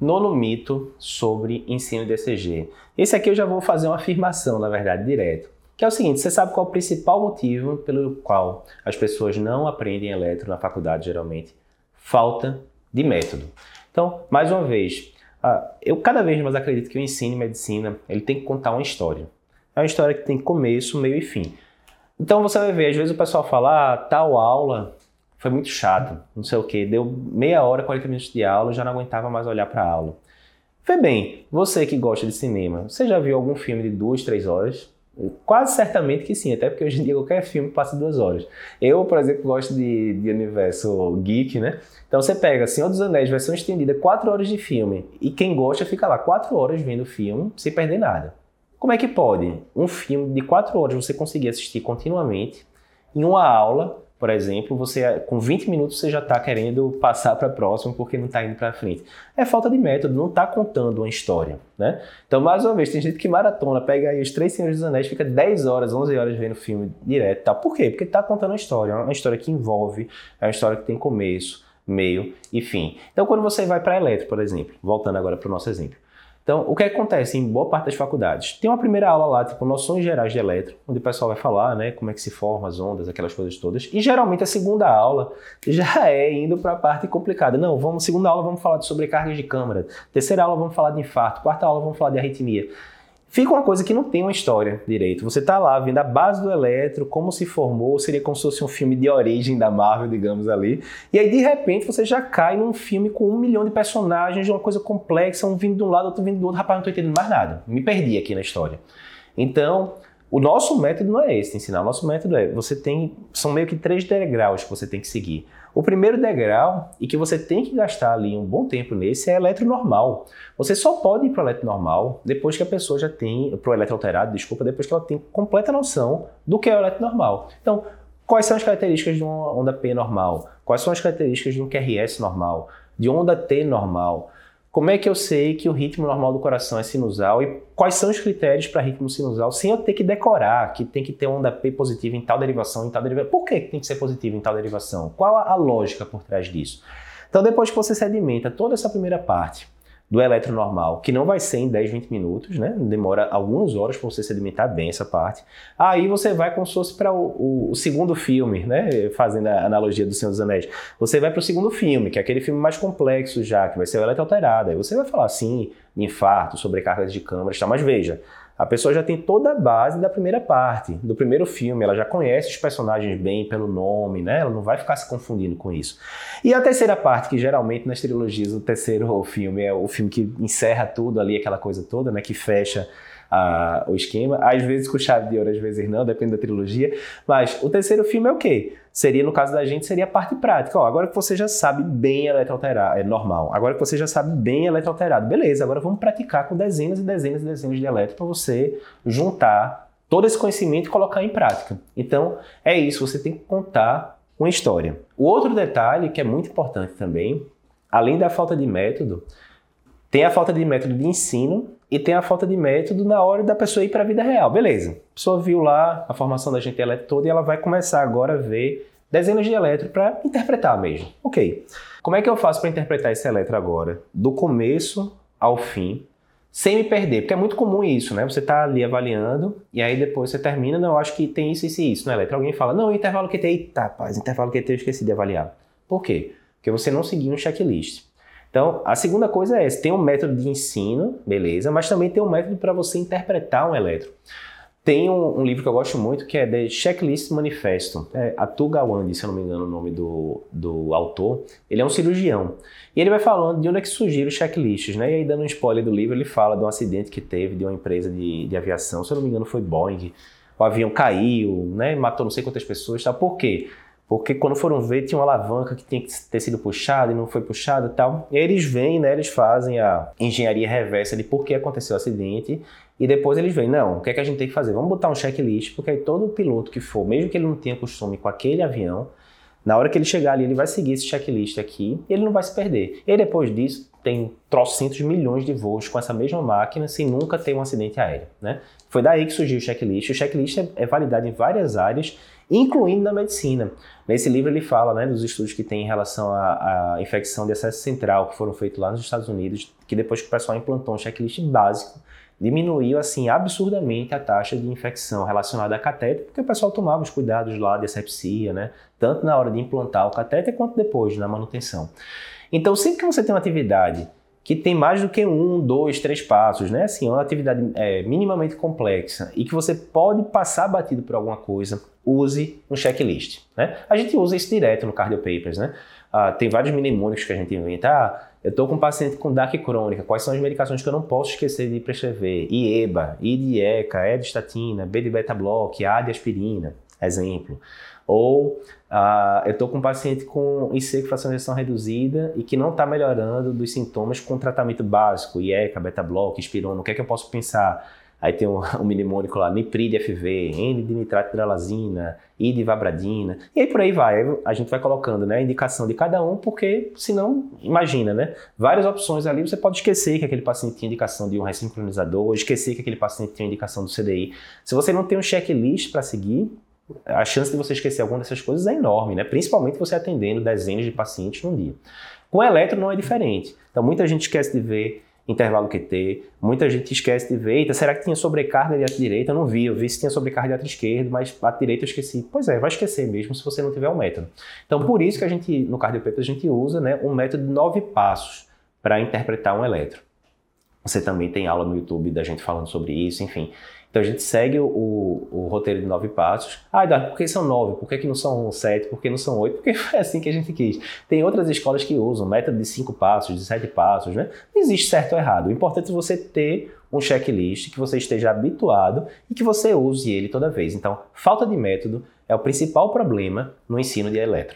Nono mito sobre ensino de ECG. Esse aqui eu já vou fazer uma afirmação, na verdade, direto. Que é o seguinte, você sabe qual é o principal motivo pelo qual as pessoas não aprendem eletro na faculdade, geralmente? Falta de método. Então, mais uma vez, eu cada vez mais acredito que o ensino em medicina ele tem que contar uma história. É uma história que tem começo, meio e fim. Então você vai ver, às vezes o pessoal fala, ah, tal aula foi muito chato, não sei o que, deu meia hora, 40 minutos de aula, já não aguentava mais olhar para a aula. Vê bem, você que gosta de cinema, você já viu algum filme de duas, três horas? Quase certamente que sim, até porque hoje em dia qualquer filme passa duas horas. Eu, por exemplo, gosto de, de universo geek, né? Então você pega Senhor dos Anéis, versão estendida, quatro horas de filme, e quem gosta fica lá quatro horas vendo o filme sem perder nada. Como é que pode um filme de quatro horas você conseguir assistir continuamente em uma aula por exemplo, você com 20 minutos você já está querendo passar para a próxima porque não está indo para frente. É falta de método, não está contando uma história, né? Então, mais uma vez, tem gente que maratona, pega aí os Três Senhores dos Anéis, fica 10 horas, 11 horas vendo o filme direto, tá? Por quê? Porque está contando uma história, é uma história que envolve, é uma história que tem começo, meio e fim. Então, quando você vai para eletro, por exemplo, voltando agora para o nosso exemplo, então, o que acontece em boa parte das faculdades? Tem uma primeira aula lá, tipo, noções gerais de eletro, onde o pessoal vai falar, né, como é que se formam as ondas, aquelas coisas todas. E geralmente a segunda aula já é indo para a parte complicada. Não, vamos, segunda aula vamos falar de sobrecarga de câmara. Terceira aula vamos falar de infarto. Quarta aula vamos falar de arritmia. Fica uma coisa que não tem uma história direito. Você está lá vendo a base do eletro, como se formou, seria como se fosse um filme de origem da Marvel, digamos ali. E aí, de repente, você já cai num filme com um milhão de personagens, de uma coisa complexa, um vindo de um lado, outro vindo do outro. Rapaz, não estou entendendo mais nada. Me perdi aqui na história. Então, o nosso método não é esse ensinar. O nosso método é, você tem, são meio que três degraus que você tem que seguir. O primeiro degrau, e que você tem que gastar ali um bom tempo nesse, é eletronormal. Você só pode ir para o eletronormal depois que a pessoa já tem, para o eletroalterado, desculpa, depois que ela tem completa noção do que é o eletronormal. Então, quais são as características de uma onda P normal? Quais são as características de um QRS normal? De onda T normal? Como é que eu sei que o ritmo normal do coração é sinusal e quais são os critérios para ritmo sinusal sem eu ter que decorar que tem que ter onda P positiva em tal derivação, em tal derivação? Por que tem que ser positivo em tal derivação? Qual a lógica por trás disso? Então, depois que você sedimenta toda essa primeira parte, do eletronormal, que não vai ser em 10, 20 minutos, né? Demora algumas horas para você sedimentar bem essa parte. Aí você vai como se fosse para o, o, segundo filme, né? Fazendo a analogia do Senhor dos Anéis. Você vai para o segundo filme, que é aquele filme mais complexo já, que vai ser o eletroalterado. Aí você vai falar assim, infarto, sobrecargas de câmeras, tá? Mas veja, a pessoa já tem toda a base da primeira parte, do primeiro filme, ela já conhece os personagens bem pelo nome, né? Ela não vai ficar se confundindo com isso. E a terceira parte, que geralmente nas trilogias o terceiro filme é o filme que encerra tudo ali, aquela coisa toda, né? Que fecha a, o esquema. Às vezes com chave de ouro, às vezes não, depende da trilogia. Mas o terceiro filme é o quê? Seria, no caso da gente, seria a parte prática. Ó, agora que você já sabe bem eletroalterado, é normal. Agora que você já sabe bem eletroalterado, beleza, agora vamos praticar com dezenas e dezenas e dezenas de eletro para você juntar todo esse conhecimento e colocar em prática. Então, é isso, você tem que contar uma história. O outro detalhe que é muito importante também, além da falta de método, tem a falta de método de ensino e tem a falta de método na hora da pessoa ir para a vida real. Beleza. A pessoa viu lá a formação da gente elétrica toda e ela vai começar agora a ver dezenas de eletro para interpretar mesmo. Ok. Como é que eu faço para interpretar esse eletro agora? Do começo ao fim, sem me perder, porque é muito comum isso, né? Você está ali avaliando e aí depois você termina, não, eu acho que tem isso, isso e isso no eletro. Alguém fala, não, intervalo QT, eita, rapaz, intervalo QT eu esqueci de avaliar. Por quê? Porque você não seguiu um checklist. Então, a segunda coisa é essa: tem um método de ensino, beleza, mas também tem um método para você interpretar um eletro. Tem um, um, livro que eu gosto muito que é The Checklist Manifesto. É Atu Gawande, se eu não me engano o nome do, do autor. Ele é um cirurgião. E ele vai falando de onde é que surgiram os checklists, né? E aí, dando um spoiler do livro, ele fala de um acidente que teve de uma empresa de, de aviação. Se eu não me engano, foi Boeing. O avião caiu, né? Matou não sei quantas pessoas. Tá? Por quê? Porque quando foram ver, tinha uma alavanca que tinha que ter sido puxada e não foi puxada e tal. E eles vêm, né, eles fazem a engenharia reversa de por que aconteceu o acidente. E depois eles vêm, não, o que é que a gente tem que fazer? Vamos botar um checklist, porque aí todo piloto que for, mesmo que ele não tenha costume com aquele avião, Na hora que ele chegar ali, ele vai seguir esse checklist aqui e ele não vai se perder. E depois disso, tem trocentos milhões de voos com essa mesma máquina sem nunca ter um acidente aéreo. Né? Foi daí que surgiu o checklist. O checklist é, é validado em várias áreas, incluindo na medicina. Nesse livro ele fala né, dos estudos que tem em relação à, infecção de acesso central que foram feitos lá nos Estados Unidos, que depois que o pessoal implantou um checklist básico, diminuiu assim absurdamente a taxa de infecção relacionada a catéter, porque o pessoal tomava os cuidados lá de asepsia, né? Tanto na hora de implantar o catéter quanto depois na manutenção. Então, sempre que você tem uma atividade que tem mais do que um, dois, três passos, né? Assim, é uma atividade é, minimamente complexa e que você pode passar batido por alguma coisa, use um checklist, né? A gente usa isso direto no Cardio Papers, né? Ah, tem vários mnemônicos que a gente inventa. Ah, eu estou com um paciente com DAC crônica, quais são as medicações que eu não posso esquecer de prescrever? IEBA, I de ECA, E de estatina, B de beta-block, A de aspirina, exemplo. Ou uh, eu estou com um paciente com IC fração de reduzida e que não está melhorando dos sintomas com tratamento básico, IECA, beta-block, espirona, o que é que eu posso pensar? Aí tem um, um mnemônico lá, Niprid FV, N de nitrato de dralazina, I de vabradina, e aí por aí vai. A gente vai colocando né, a indicação de cada um, porque senão, imagina, né? Várias opções ali, você pode esquecer que aquele paciente tinha indicação de um ressincronizador, esquecer que aquele paciente tinha indicação do CDI. Se você não tem um checklist para seguir, a chance de você esquecer alguma dessas coisas é enorme, né? Principalmente você atendendo dezenas de pacientes num dia. Com eletro não é diferente. Então muita gente esquece de ver intervalo QT, muita gente esquece de ver, eita, será que tinha sobrecarga de ato direita? Eu não vi, eu vi se tinha sobrecarga de ato esquerdo, mas ato direito eu esqueci. Pois é, vai esquecer mesmo se você não tiver um método. Então por isso que a gente, no CardioPaper, a gente usa né, um método de nove passos para interpretar um eletro. Você também tem aula no YouTube da gente falando sobre isso, enfim. Então a gente segue o, o, roteiro de nove passos. Ah, Eduardo, por que são nove? Por que, que não são sete? Por que não são oito? Porque foi assim que a gente quis. Tem outras escolas que usam método de cinco passos, de sete passos, né? Não existe certo ou errado. O importante é você ter um checklist que você esteja habituado e que você use ele toda vez. Então, falta de método é o principal problema no ensino de eletro.